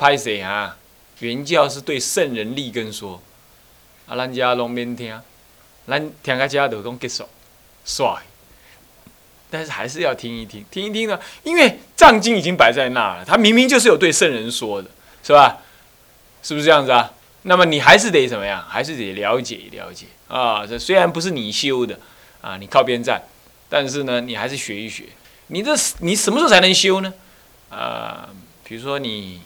拍谁啊？原教是对圣人立根说，啊，咱家拢免听，咱听个家就讲结束，帅。但是还是要听一听，听一听呢，因为藏经已经摆在那了，他明明就是有对圣人说的，是吧？是不是这样子啊？那么你还是得怎么样？还是得了解了解啊。这虽然不是你修的啊，你靠边站，但是呢，你还是学一学。你这你什么时候才能修呢？啊，比如说你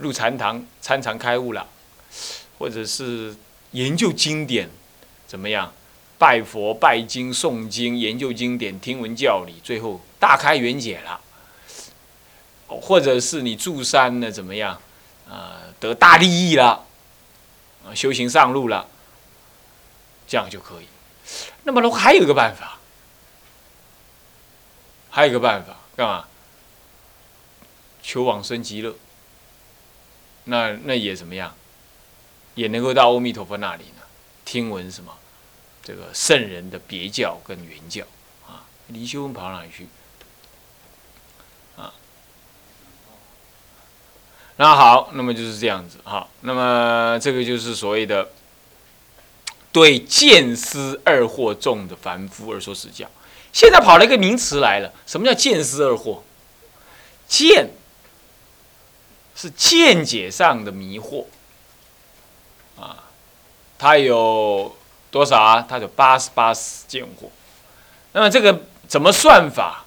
入禅堂参禅开悟了，或者是研究经典，怎么样？拜佛、拜经、诵经、研究经典、听闻教理，最后大开圆解了，或者是你住山呢，怎么样？啊，得大利益了，修行上路了，这样就可以。那么，还有一个办法，还有一个办法，干嘛？求往生极乐。那那也怎么样？也能够到阿弥陀佛那里呢？听闻什么？这个圣人的别教跟原教啊，离修跑哪里去？啊，那好，那么就是这样子哈。那么这个就是所谓的对见思二惑众的凡夫而说实教。现在跑了一个名词来了，什么叫见思二惑？见是见解上的迷惑啊，它有。多少啊？它有八十八识见惑。那么这个怎么算法？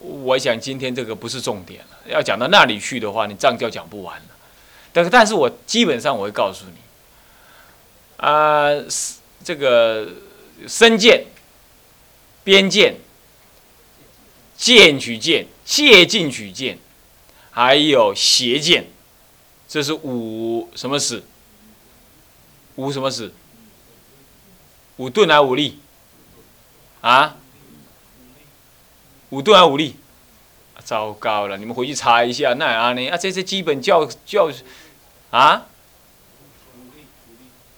我想今天这个不是重点了。要讲到那里去的话，你藏教讲不完了。但是，但是我基本上我会告诉你，啊，这个深见、边见、见取见、借进取见，还有邪见，这是五什么史？五什么史？五钝还五力？啊？五钝还五力？糟糕了！你们回去查一下，那啊呢？啊，这些基本教教啊？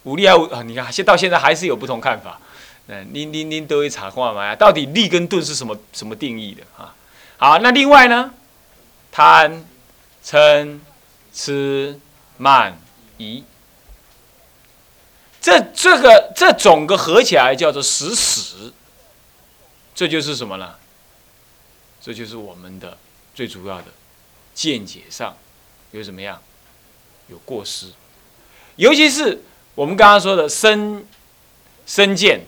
五力还五啊？你看，现到现在还是有不同看法。嗯，您您您都会查过吗？到底力跟钝是什么什么定义的啊？好，那另外呢？贪、嗔、痴、慢、疑。这这个这总个合起来叫做实死，这就是什么呢？这就是我们的最主要的见解上有怎么样有过失，尤其是我们刚刚说的身身见、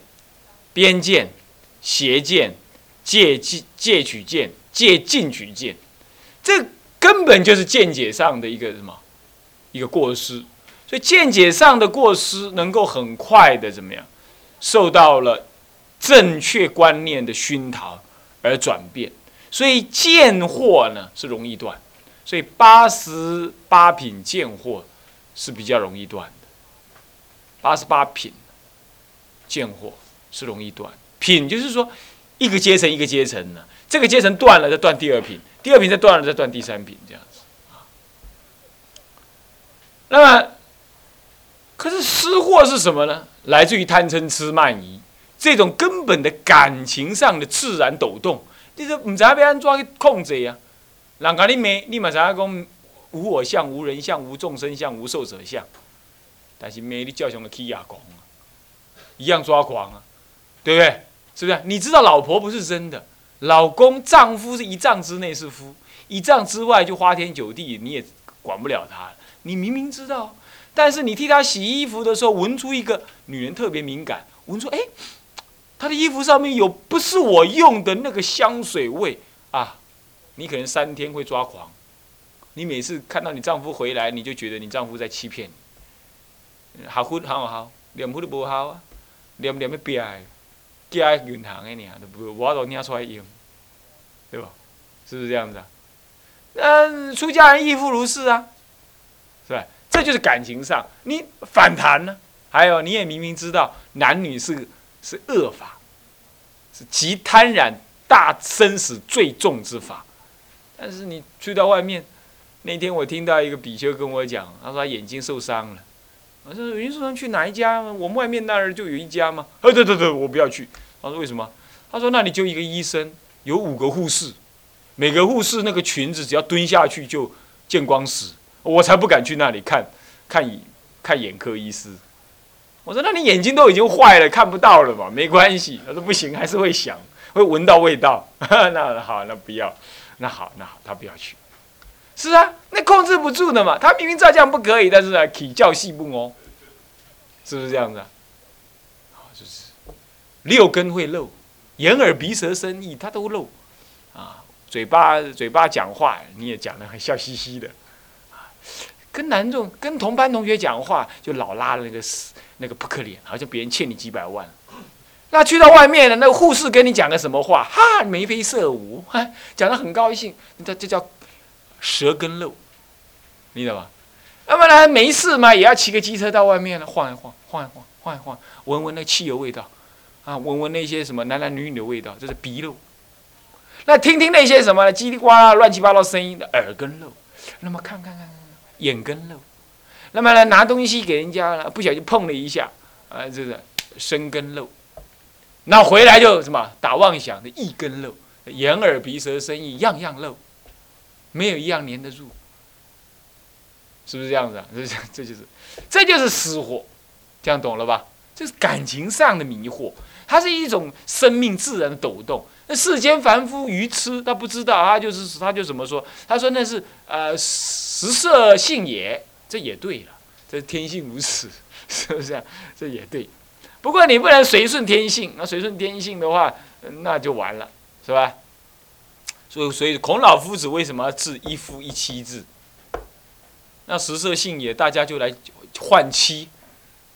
边见、邪见、借借借取见、借进取见，这根本就是见解上的一个什么一个过失。所以见解上的过失，能够很快的怎么样，受到了正确观念的熏陶而转变。所以见货呢是容易断，所以八十八品见货是比较容易断的。八十八品见货是容易断，品就是说一个阶层一个阶层呢，这个阶层断了再断第二品，第二品再断了再断第三品这样子啊。那么。可是失货是什么呢？来自于贪嗔痴慢疑这种根本的感情上的自然抖动，你说唔知要安怎去控制呀？人家你没，你嘛知影讲无我相、无人相、无众生相、无寿者相，但是没你叫上的起亚狂啊，一样抓狂啊，对不对？是不是？你知道老婆不是真的，老公、丈夫是一丈之内是夫，一丈之外就花天酒地，你也管不了他。你明明知道。但是你替他洗衣服的时候，闻出一个女人特别敏感，闻出哎，他的衣服上面有不是我用的那个香水味啊，你可能三天会抓狂。你每次看到你丈夫回来，你就觉得你丈夫在欺骗你。好婚好好，念婚都不好啊，念念要变的，加银行的呢，都不我都领出来用，对吧？是不是这样子啊？嗯，出家人亦复如是啊，是吧？这就是感情上你反弹呢，还有你也明明知道男女是是恶法，是极贪染大生死最重之法，但是你去到外面，那天我听到一个比丘跟我讲，他说他眼睛受伤了，我说眼睛受伤去哪一家？我们外面那儿就有一家吗？呃，对对对，我不要去。他说为什么？他说那里就一个医生，有五个护士，每个护士那个裙子只要蹲下去就见光死。我才不敢去那里看，看眼看眼科医师。我说那你眼睛都已经坏了，看不到了嘛，没关系。他说不行，还是会想，会闻到味道。那好，那不要，那好，那好，他不要去。是啊，那控制不住的嘛。他明明照这样不可以，但是呢，体教细部哦，是不是这样子啊？好，就是六根会漏，眼耳鼻舌身意，他都漏啊。嘴巴嘴巴讲话，你也讲的很笑嘻嘻的啊。跟男众跟同班同学讲话，就老拉那个死。那个扑克脸，好像别人欠你几百万。那去到外面了，那个护士跟你讲个什么话？哈，眉飞色舞，哈，讲的很高兴。这这叫舌根漏，你懂吗？那么呢，没事嘛，也要骑个机车到外面了，晃一晃，晃一晃，晃一晃，闻闻那汽油味道，啊，闻闻那些什么男男女女的味道，这是鼻漏。那听听那些什么叽里呱啦乱七八糟声音的耳根漏。那么看看看看眼根漏。那么呢，拿东西给人家，不小心碰了一下，啊，这个生根漏，那回来就什么打妄想的一根漏，眼耳鼻舌身意样样漏，没有一样粘得住，是不是这样子啊？这这就是，这就是私货，这样懂了吧？这是感情上的迷惑，它是一种生命自然的抖动。那世间凡夫愚痴，他不知道，他就是他就怎么说？他说那是呃食色性也。这也对了，这天性如此，是不是啊？这也对，不过你不能随顺天性，那随顺天性的话，那就完了，是吧？所以，所以孔老夫子为什么要治一夫一妻制？那食色性也，大家就来换妻，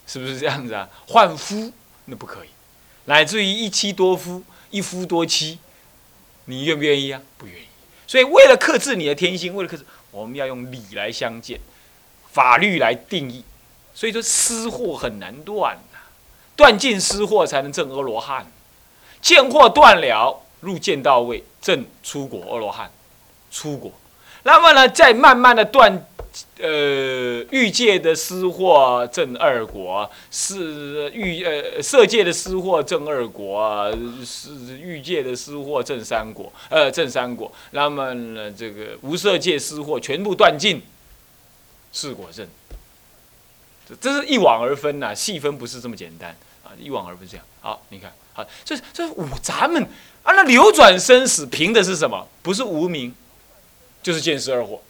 是不是这样子啊？换夫那不可以，乃至于一妻多夫、一夫多妻，你愿不愿意啊？不愿意。所以，为了克制你的天性，为了克制，我们要用礼来相见。法律来定义，所以说私货很难断呐，断尽私货才能证阿罗汉，见货断了，入见到位，证出国阿罗汉，出国。那么呢，再慢慢的断，呃，欲界的私货正二果，是欲呃色界的私货正二果，是欲界的私货正三果，呃，正三果。那么呢，这个无色界私货全部断尽。四果证，这这是一往而分呐，细分不是这么简单啊，一往而分这样。好，你看，好，这这五咱们啊，那流转生死凭的是什么？不是无名，就是见识二货。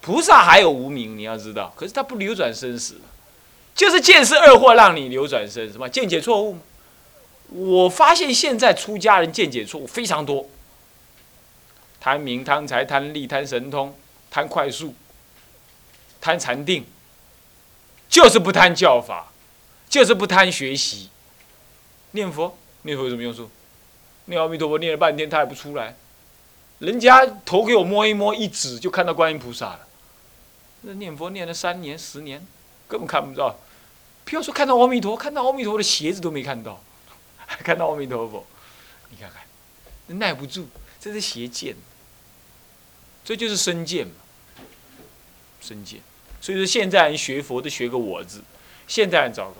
菩萨还有无名，你要知道，可是他不流转生死，就是见识二货让你流转生，什么见解错误我发现现在出家人见解错误非常多，贪名贪财贪利贪神通贪快速。贪禅定，就是不贪教法，就是不贪学习。念佛，念佛有什么用处？念阿弥陀佛念了半天，他也不出来。人家头给我摸一摸，一指就看到观音菩萨了。那念佛念了三年、十年，根本看不到。不要说看到阿弥陀，看到阿弥陀的鞋子都没看到，还 看到阿弥陀佛？你看看，耐不住，这是邪见。这就是身见嘛，身见。所以说，现在人学佛都学个“我”字，现在人糟糕。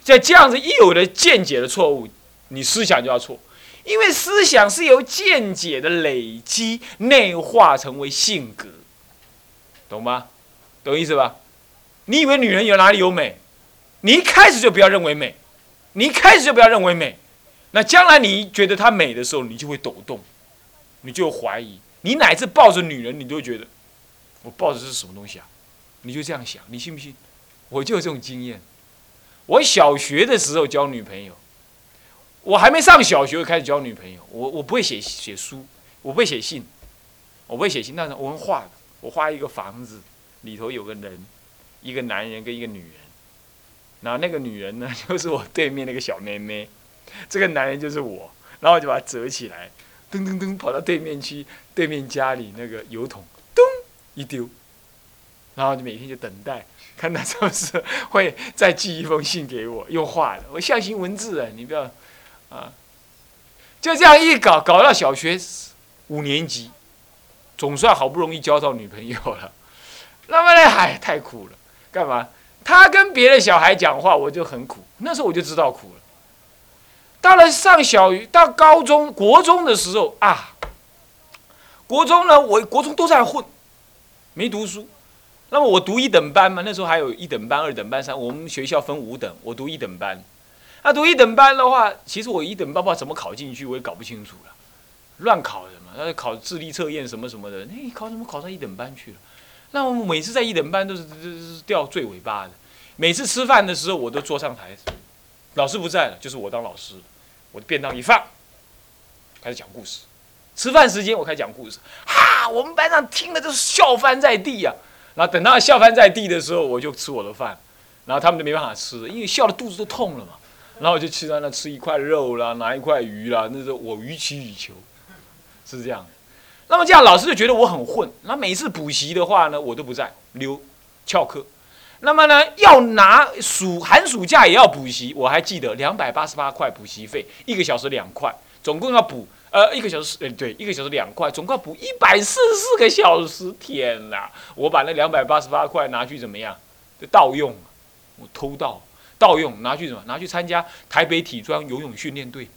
在这样子一有的见解的错误，你思想就要错，因为思想是由见解的累积内化成为性格，懂吗？懂意思吧？你以为女人有哪里有美？你一开始就不要认为美，你一开始就不要认为美，那将来你觉得她美的时候，你就会抖动，你就怀疑，你乃至抱着女人，你都会觉得，我抱着是什么东西啊？你就这样想，你信不信？我就有这种经验。我小学的时候交女朋友，我还没上小学就开始交女朋友。我我不会写写书，我不会写信，我不会写信。但是我会画的，我画一个房子，里头有个人，一个男人跟一个女人。然后那个女人呢，就是我对面那个小妹妹，这个男人就是我。然后我就把它折起来，噔噔噔跑到对面去，对面家里那个油桶，咚一丢。然后就每天就等待，看他是不是会再寄一封信给我，又画的，我象形文字啊，你不要，啊，就这样一搞，搞到小学五年级，总算好不容易交到女朋友了。那么呢，哎，太苦了，干嘛？他跟别的小孩讲话，我就很苦。那时候我就知道苦了。到了上小、到高中、国中的时候啊，国中呢，我国中都在混。没读书。那么我读一等班嘛，那时候还有一等班、二等班、三，我们学校分五等，我读一等班。那读一等班的话，其实我一等班不知道怎么考进去，我也搞不清楚了，乱考的嘛。那就考智力测验什么什么的，那考怎么考上一等班去了？那我每次在一等班都是都是掉最尾巴的。每次吃饭的时候，我都坐上台，老师不在了，就是我当老师，我的便当一放，开始讲故事。吃饭时间我开始讲故事，哈，我们班上听的都是笑翻在地呀。然后等到笑翻在地的时候，我就吃我的饭，然后他们就没办法吃，因为笑的肚子都痛了嘛。然后我就去在那吃一块肉啦，拿一块鱼啦，那时候我予取予求，是这样。那么这样老师就觉得我很混。那每次补习的话呢，我都不在，留翘课。那么呢，要拿暑寒暑假也要补习，我还记得两百八十八块补习费，一个小时两块，总共要补。呃，一个小时，呃，对，一个小时两块，总共要补一百四十四个小时，天哪！我把那两百八十八块拿去怎么样？就盗用，我偷盗，盗用，拿去什么？拿去参加台北体专游泳训练队。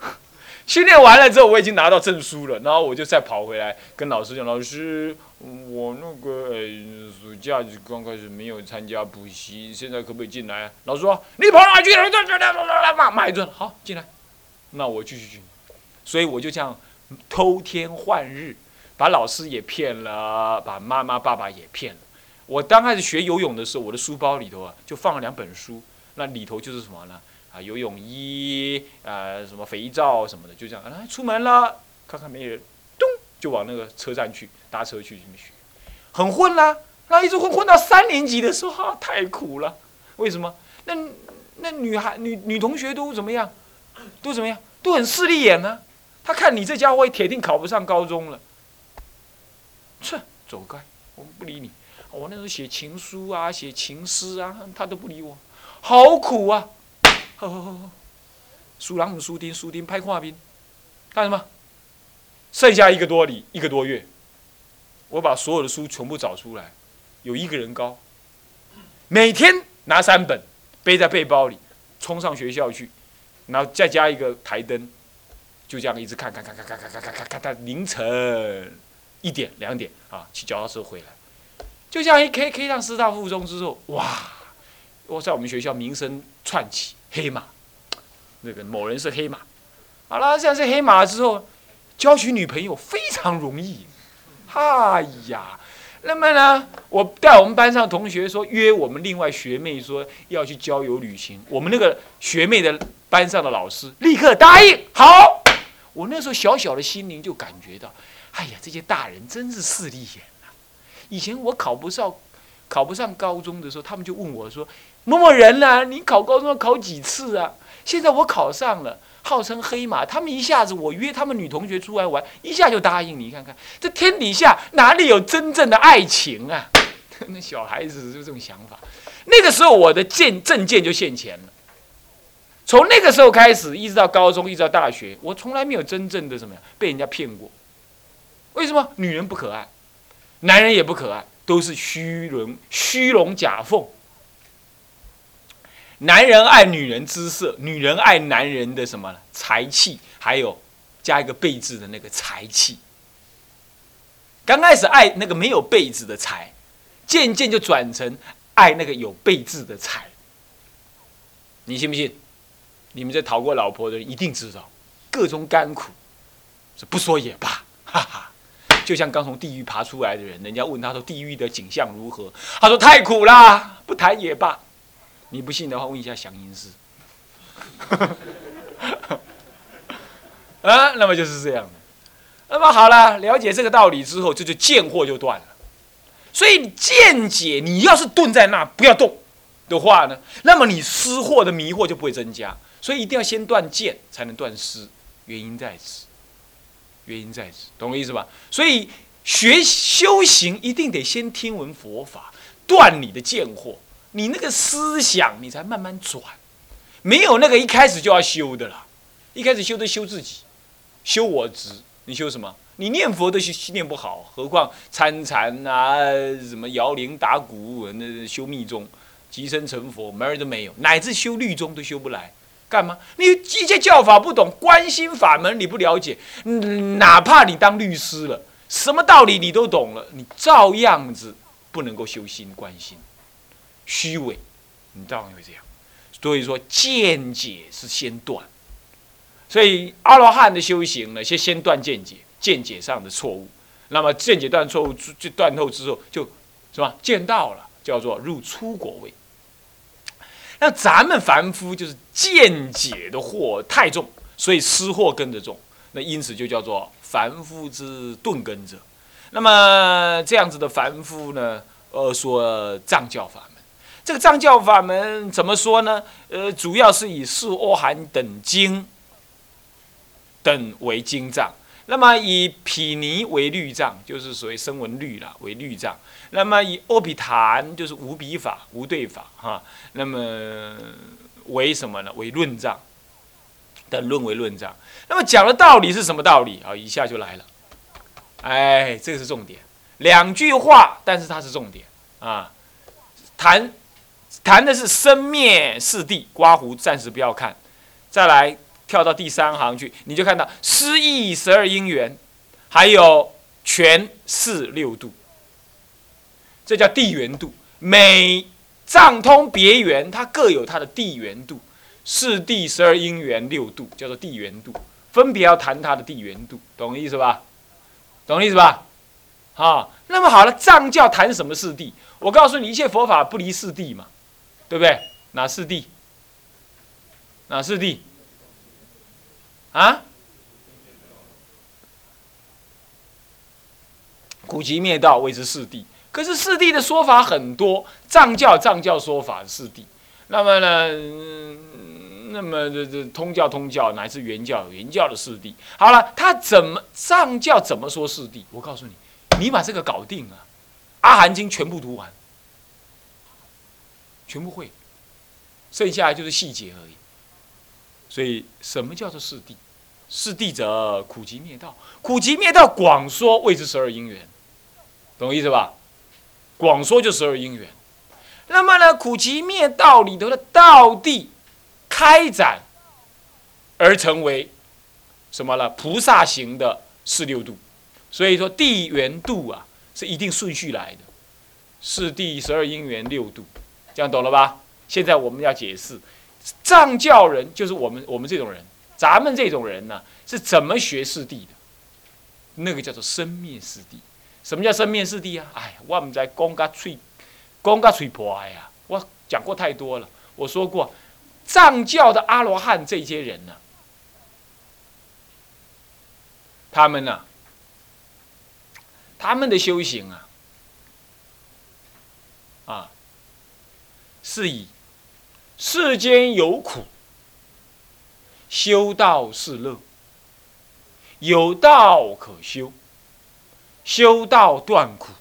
训练完了之后，我已经拿到证书了，然后我就再跑回来跟老师讲：“老师，我那个暑假刚开始没有参加补习，现在可不可以进来？”老师说：“你跑哪去？”骂骂一顿，好，进来。那我继续去。所以我就这样偷天换日，把老师也骗了，把妈妈爸爸也骗了。我刚开始学游泳的时候，我的书包里头啊就放了两本书，那里头就是什么呢？啊，游泳衣啊，什么肥皂什么的，就这样。啊，出门了，看看没人，咚，就往那个车站去搭车去这么学，很混啦。那一直混混到三年级的时候，哈，太苦了。为什么？那那女孩女女同学都怎么样？都怎么样？都很势利眼呢。他看你这家伙铁定考不上高中了，切，走开，我们不理你。我那时候写情书啊，写情诗啊，他都不理我，好苦啊！呵呵呵，输人唔输丁，输丁拍画兵，干什么？剩下一个多礼，一个多月，我把所有的书全部找出来，有一个人高，每天拿三本背在背包里，冲上学校去，然后再加一个台灯。就这样一直看，看，看，看，看，看，看，看，看，到凌晨一点、两点啊，骑脚踏车回来。就这样一 K K 上师大附中之后，哇！我在我们学校名声窜起，黑马，那个某人是黑马。好了，这样是黑马之后，交取女朋友非常容易。哎呀，那么呢，我带我们班上同学说约我们另外学妹说要去郊游旅行，我们那个学妹的班上的老师立刻答应，好。我那时候小小的心灵就感觉到，哎呀，这些大人真是势利眼啊！以前我考不上，考不上高中的时候，他们就问我说：“某某人呢？你考高中要考几次啊？”现在我考上了，号称黑马，他们一下子我约他们女同学出来玩，一下就答应。你看看，这天底下哪里有真正的爱情啊？那小孩子就这种想法。那个时候我的见证件就现钱了。从那个时候开始，一直到高中，一直到大学，我从来没有真正的什么呀被人家骗过。为什么？女人不可爱，男人也不可爱，都是虚荣、虚荣假凤。男人爱女人姿色，女人爱男人的什么才气，还有加一个备字的那个才气。刚开始爱那个没有备字的才，渐渐就转成爱那个有备字的才。你信不信？你们在讨过老婆的人一定知道，各种甘苦，是不说也罢，哈哈。就像刚从地狱爬出来的人，人家问他说地狱的景象如何，他说太苦啦，不谈也罢。你不信的话，问一下祥音师。啊，那么就是这样的。那么好了，了解这个道理之后，这就见货就断了。所以见解，你要是顿在那不要动的话呢，那么你失惑的迷惑就不会增加。所以一定要先断见，才能断思，原因在此，原因在此，懂我意思吧？所以学修行一定得先听闻佛法，断你的见惑，你那个思想你才慢慢转，没有那个一开始就要修的啦，一开始修都修自己，修我执，你修什么？你念佛都修念不好，何况参禅啊，什么摇铃打鼓，那修密宗，即身成佛门儿都没有，乃至修律宗都修不来。干嘛？你一切教法不懂，关心法门你不了解，哪怕你当律师了，什么道理你都懂了，你照样子不能够修心观心，虚伪，你照样会这样。所以说见解是先断，所以阿罗汉的修行呢，先先断见解，见解上的错误。那么见解断错误，就断透之后，就是吧？见到了，叫做入出果位。那咱们凡夫就是见解的祸太重，所以失祸跟着重。那因此就叫做凡夫之钝根者。那么这样子的凡夫呢，呃，说藏教法。这个藏教法门怎么说呢？呃，主要是以四阿含等经等为经藏。那么以毗尼为律藏，就是所谓声闻律了，为律藏。那么以阿毗昙就是无比法、无对法哈。那么为什么呢？为论藏的论为论藏。那么讲的道理是什么道理啊？一下就来了，哎，这个是重点，两句话，但是它是重点啊。谈谈的是生灭四谛，刮胡暂时不要看，再来。跳到第三行去，你就看到失意十二因缘，还有全四六度，这叫地缘度。每藏通别缘，它各有它的地缘度。四地十二因缘六度，叫做地缘度，分别要谈它的地缘度，懂意思吧？懂意思吧？好，那么好了，藏教谈什么四谛？我告诉你，一切佛法不离四谛嘛，对不对？哪四谛？哪四谛？啊，古籍灭道谓之四谛。可是四谛的说法很多，藏教藏教说法四谛。那么呢，那么这这通教通教乃至原教原教的四谛。好了，他怎么藏教怎么说四谛？我告诉你，你把这个搞定了，《阿含经》全部读完，全部会，剩下就是细节而已。所以，什么叫做四谛？四谛者，苦集灭道。苦集灭道广说谓之十二因缘，懂我意思吧？广说就十二因缘。那么呢，苦集灭道里头的道谛开展而成为什么了？菩萨行的四六度。所以说，地缘度啊，是一定顺序来的。四谛十二因缘六度，这样懂了吧？现在我们要解释。藏教人就是我们，我们这种人，咱们这种人呢，是怎么学四谛的？那个叫做生灭四谛。什么叫生灭四谛啊？哎，我们在讲个吹，讲个吹破呀！我讲过太多了。我说过，藏教的阿罗汉这些人呢，他们呢，他们的修行啊，啊，是以。世间有苦，修道是乐。有道可修，修道断苦，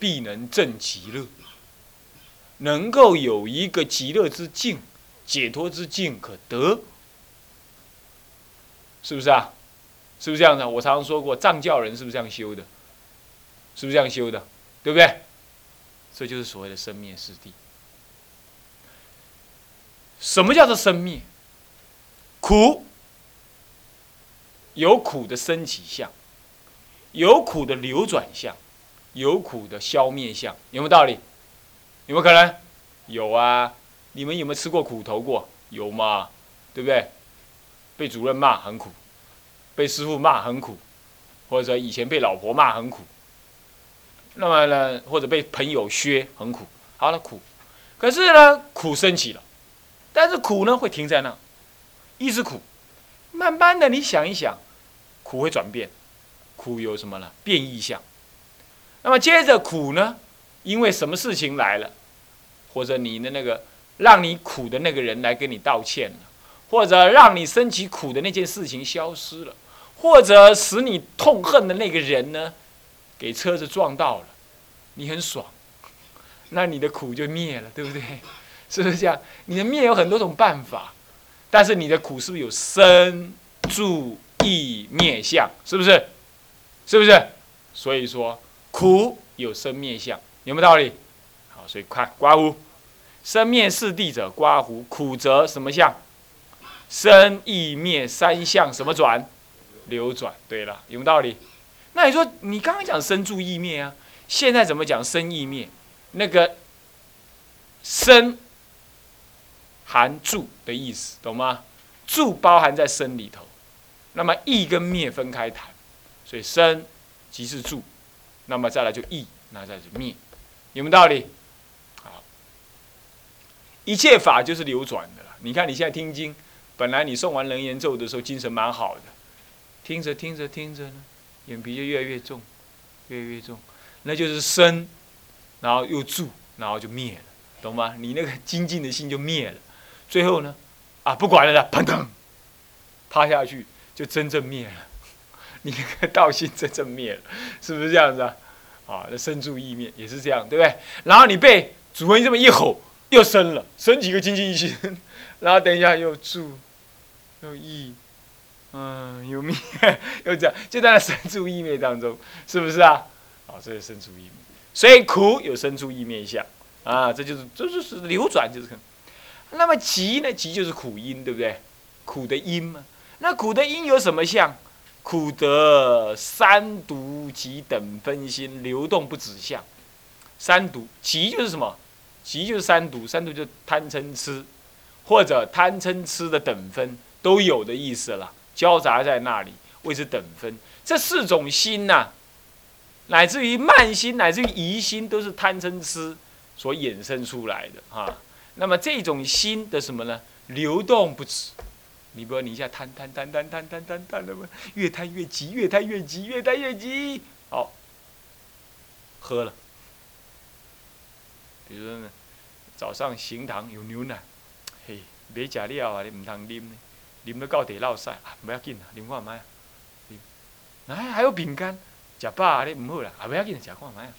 必能证极乐。能够有一个极乐之境、解脱之境可得，是不是啊？是不是这样的？我常常说过，藏教人是不是这样修的？是不是这样修的？对不对？这就是所谓的生灭四谛。什么叫做生灭？苦有苦的升起相，有苦的流转相，有苦的消灭相，有没有道理？有没有可能？有啊！你们有没有吃过苦头过？有吗？对不对？被主任骂很苦，被师傅骂很苦，或者以前被老婆骂很苦。那么呢，或者被朋友削很苦。好了，苦，可是呢，苦升起了。但是苦呢会停在那，一直苦，慢慢的你想一想，苦会转变，苦有什么呢？变异相。那么接着苦呢，因为什么事情来了，或者你的那个让你苦的那个人来跟你道歉了，或者让你升起苦的那件事情消失了，或者使你痛恨的那个人呢，给车子撞到了，你很爽，那你的苦就灭了，对不对？是不是这样？你的灭有很多种办法，但是你的苦是不是有生、住、意、灭相？是不是？是不是？所以说苦有生灭相，有没有道理？好，所以看刮胡，生灭四谛者，刮胡苦则什么相？生、意、灭三相什么转？流转。对了，有没有道理？那你说你刚刚讲生住意灭啊，现在怎么讲生意灭？那个生含住的意思，懂吗？住包含在生里头，那么意跟灭分开谈，所以生即是住，那么再来就意，那再是灭，有没有道理？好，一切法就是流转的了。你看你现在听经，本来你诵完人言咒的时候精神蛮好的，听着听着听着呢，眼皮就越来越重，越来越重，那就是生，然后又住，然后就灭了，懂吗？你那个精进的心就灭了，最后呢，啊不管了啦，砰腾，趴下去就真正灭了，你那个道心真正灭了，是不是这样子啊？啊，那生住意灭也是这样，对不对？然后你被主人这么一吼，又生了，生几个精进心，然后等一下又住，又意。嗯，有灭，又这样，就在那生住意灭当中，是不是啊？啊，这是生住意灭，所以苦有生住意灭相啊，这就是这就是流转，就是。那么急呢？急就是苦因，对不对？苦的因嘛。那苦的因有什么相？苦得三毒及等分心流动不止相。三毒急就是什么？急就是三毒，三毒就是贪嗔痴，或者贪嗔痴的等分都有的意思了。交杂在那里，谓之等分。这四种心呐，乃至于慢心，乃至于疑心，都是贪嗔痴所衍生出来的哈。那么这种心的什么呢？流动不止。你比如你一下贪贪贪贪贪贪贪贪的嘛，越贪越急，越贪越急，越贪越急。好，喝了。比如说呢，早上行堂有牛奶，嘿，没食了啊，你唔通啉呢。啉到到地落屎，啊，不要紧啦，啉看卖。哎，还有饼干，食饱啊，你唔好啦，啊，不要紧，食看卖啊。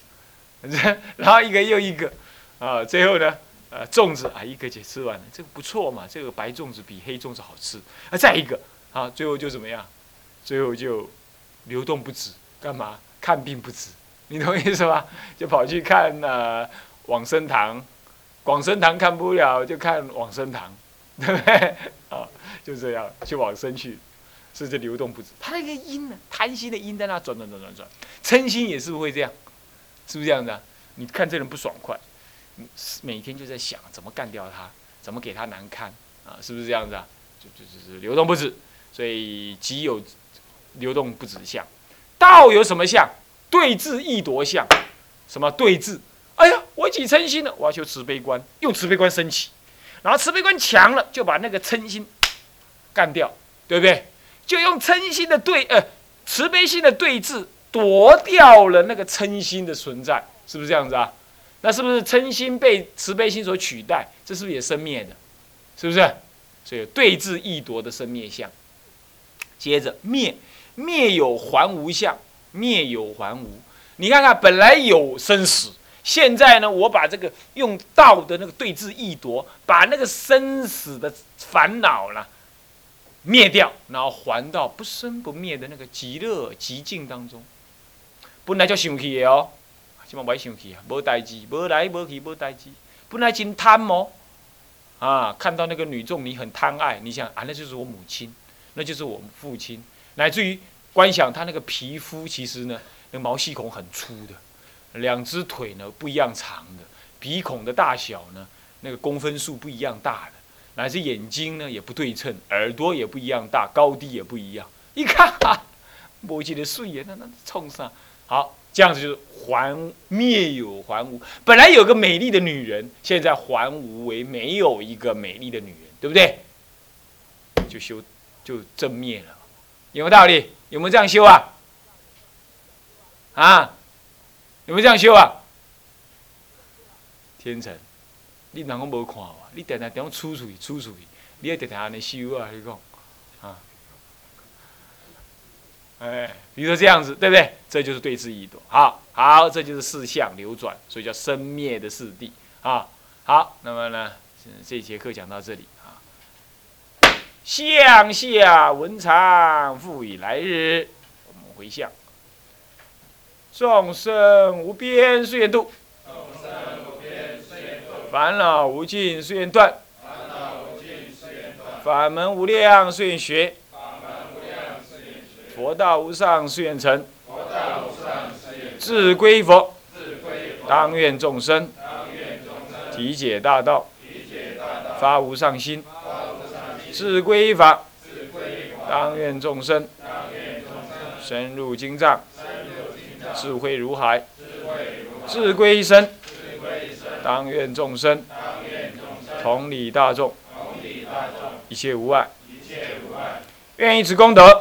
然后一个又一个，啊，最后呢，呃，粽子啊，一个姐吃完了，这个不错嘛，这个白粽子比黑粽子好吃。啊，再一个，啊，最后就怎么样？最后就流动不止，干嘛？看病不止，你懂意思吧？就跑去看呃往生堂，广生堂看不了，就看往生堂，对不对？啊。就这样去往生去，是这流动不止。他那个因呢，贪心的因在那转转转转转，嗔心也是会这样，是不是这样子啊？你看这人不爽快，每天就在想怎么干掉他，怎么给他难堪啊？是不是这样子啊？就就就是流动不止，所以即有流动不止相。道有什么相？对治易夺相。什么对治？哎呀，我起嗔心了，我要求慈悲观，用慈悲观升起，然后慈悲观强了，就把那个嗔心。干掉，对不对？就用嗔心的对，呃，慈悲心的对峙，夺掉了那个嗔心的存在，是不是这样子啊？那是不是嗔心被慈悲心所取代？这是不是也生灭的？是不是？所以对峙易夺的生灭相。接着灭，灭有还无相，灭有还无。你看看，本来有生死，现在呢，我把这个用道的那个对峙易夺，把那个生死的烦恼呢。灭掉，然后还到不生不灭的那个极乐极境当中。本来就生气的哦，起码不爱生气啊，无代志，无来无去，无代志。本来真贪哦，啊，看到那个女众，你很贪爱，你想啊，那就是我母亲，那就是我父亲，乃至于观想他那个皮肤，其实呢，那毛细孔很粗的，两只腿呢不一样长的，鼻孔的大小呢，那个公分数不一样大的。乃至眼睛呢也不对称，耳朵也不一样大，高低也不一样。一看哈，无一个水眼，那那冲上好，这样子就是还灭有还无。本来有个美丽的女人，现在还无为没有一个美丽的女人，对不对？就修就正灭了，有没有道理？有没有这样修啊？啊？有没有这样修啊？天成。你哪讲无看哇？你常常点样出出去，出出去，你要常常安尼修啊！你讲，啊，哎，比如说这样子，对不对？这就是对峙易夺。好，好，这就是四相流转，所以叫生灭的四谛。啊，好，那么呢，这节课讲到这里啊。向下文长复以来日，我们回向。众生无边誓愿度。众生无边岁月度烦恼无尽誓愿断，法门无量誓愿学，佛道无上誓愿成，自归佛，当愿众生。体解大道，发无上心；自归法，当愿众生。深入经藏，智慧如海；自归身，当愿众生。同理大众，一切无碍。愿以此功德，